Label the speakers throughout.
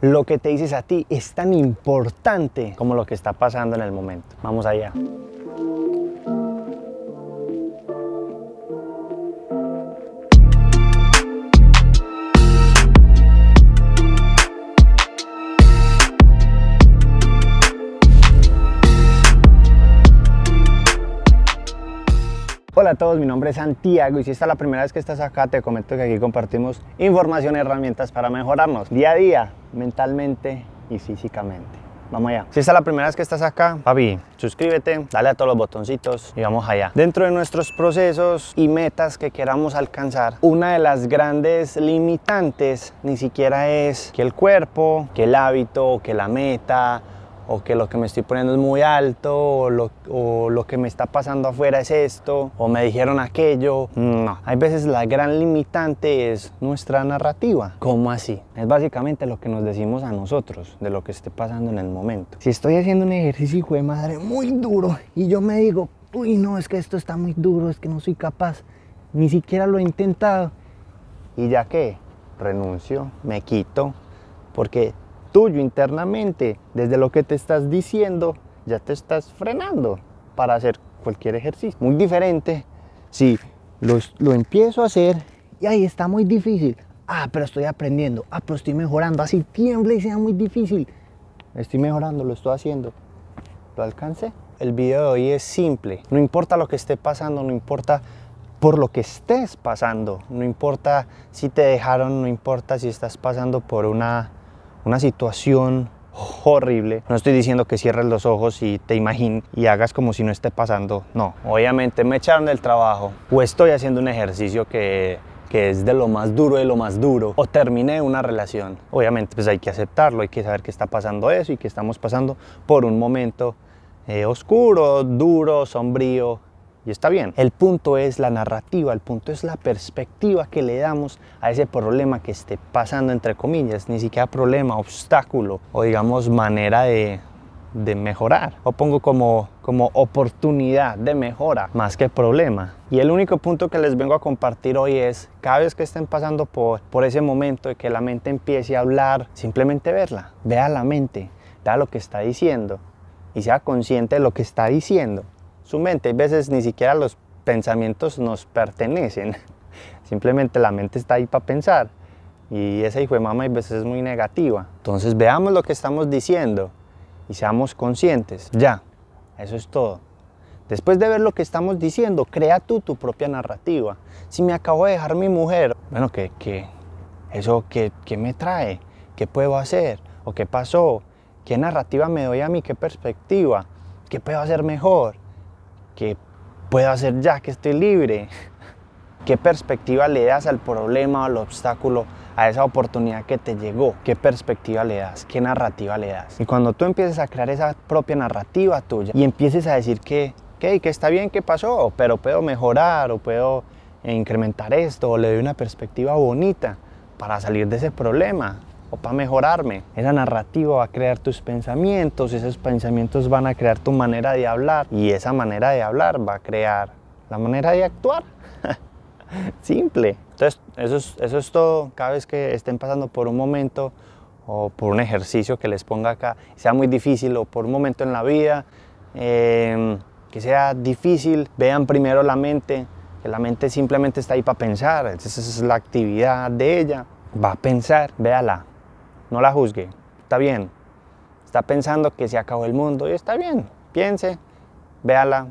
Speaker 1: lo que te dices a ti es tan importante como lo que está pasando en el momento. Vamos allá. Hola a todos, mi nombre es Santiago y si esta es la primera vez que estás acá te comento que aquí compartimos información y herramientas para mejorarnos día a día, mentalmente y físicamente. Vamos allá. Si esta es la primera vez que estás acá, papi, suscríbete, dale a todos los botoncitos y vamos allá. Dentro de nuestros procesos y metas que queramos alcanzar, una de las grandes limitantes ni siquiera es que el cuerpo, que el hábito, que la meta o que lo que me estoy poniendo es muy alto, o lo, que me está pasando afuera es esto, o me dijeron aquello. No, hay veces la gran limitante es nuestra narrativa. ¿Cómo así? Es básicamente lo que nos decimos a nosotros de lo que esté pasando en el momento. Si estoy haciendo un ejercicio, de madre, muy duro, y yo me digo, uy, no, es que esto está muy duro, es que no soy capaz, ni siquiera lo he intentado, y ya que renuncio, me quito, porque tuyo internamente, desde lo que te estás diciendo, ya te estás frenando para hacer cualquier ejercicio. Muy diferente si lo, lo empiezo a hacer y ahí está muy difícil. Ah, pero estoy aprendiendo. Ah, pero estoy mejorando. Así tiembla y sea muy difícil. Estoy mejorando, lo estoy haciendo. ¿Lo alcancé? El video de hoy es simple. No importa lo que esté pasando, no importa por lo que estés pasando. No importa si te dejaron, no importa si estás pasando por una una situación horrible. No estoy diciendo que cierres los ojos y te imagines y hagas como si no esté pasando. No, obviamente me echaron del trabajo o estoy haciendo un ejercicio que, que es de lo más duro de lo más duro o terminé una relación. Obviamente pues hay que aceptarlo, hay que saber que está pasando eso y que estamos pasando por un momento eh, oscuro, duro, sombrío, y está bien. El punto es la narrativa, el punto es la perspectiva que le damos a ese problema que esté pasando, entre comillas, ni siquiera problema, obstáculo o digamos manera de, de mejorar. O pongo como, como oportunidad de mejora más que problema. Y el único punto que les vengo a compartir hoy es, cada vez que estén pasando por, por ese momento de que la mente empiece a hablar, simplemente verla, vea la mente, vea lo que está diciendo y sea consciente de lo que está diciendo su mente. Hay veces ni siquiera los pensamientos nos pertenecen. Simplemente la mente está ahí para pensar. Y esa hijo de mamá a veces es muy negativa. Entonces veamos lo que estamos diciendo y seamos conscientes. Ya, eso es todo. Después de ver lo que estamos diciendo, crea tú tu propia narrativa. Si me acabo de dejar mi mujer, bueno, ¿qué, qué? ¿Eso qué, qué me trae? ¿Qué puedo hacer? ¿O qué pasó? ¿Qué narrativa me doy a mí? ¿Qué perspectiva? ¿Qué puedo hacer mejor? ¿Qué puedo hacer ya que estoy libre? ¿Qué perspectiva le das al problema, al obstáculo, a esa oportunidad que te llegó? ¿Qué perspectiva le das? ¿Qué narrativa le das? Y cuando tú empieces a crear esa propia narrativa tuya y empieces a decir que, que, que está bien, que pasó, pero puedo mejorar o puedo incrementar esto o le doy una perspectiva bonita para salir de ese problema, o para mejorarme. Esa narrativa va a crear tus pensamientos, esos pensamientos van a crear tu manera de hablar y esa manera de hablar va a crear la manera de actuar. Simple. Entonces, eso es, eso es todo. Cada vez que estén pasando por un momento o por un ejercicio que les ponga acá, sea muy difícil o por un momento en la vida em, que sea difícil, vean primero la mente, que la mente simplemente está ahí para pensar, esa es la actividad de ella, va a pensar, véala, no la juzgue, está bien. Está pensando que se acabó el mundo y está bien, piense, véala,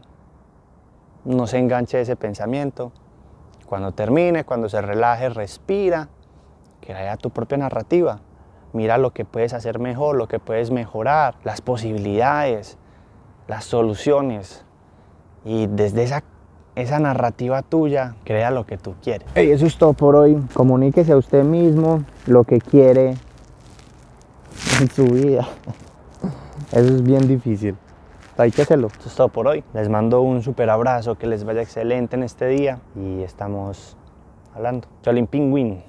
Speaker 1: no se enganche ese pensamiento. Cuando termine, cuando se relaje, respira, crea tu propia narrativa. Mira lo que puedes hacer mejor, lo que puedes mejorar, las posibilidades, las soluciones. Y desde esa, esa narrativa tuya, crea lo que tú quieres. Eso es todo por hoy. Comuníquese a usted mismo lo que quiere, en su vida. Eso es bien difícil. Hay que hacerlo. Esto es todo por hoy. Les mando un super abrazo, que les vaya excelente en este día y estamos hablando. Cholin Pingüín.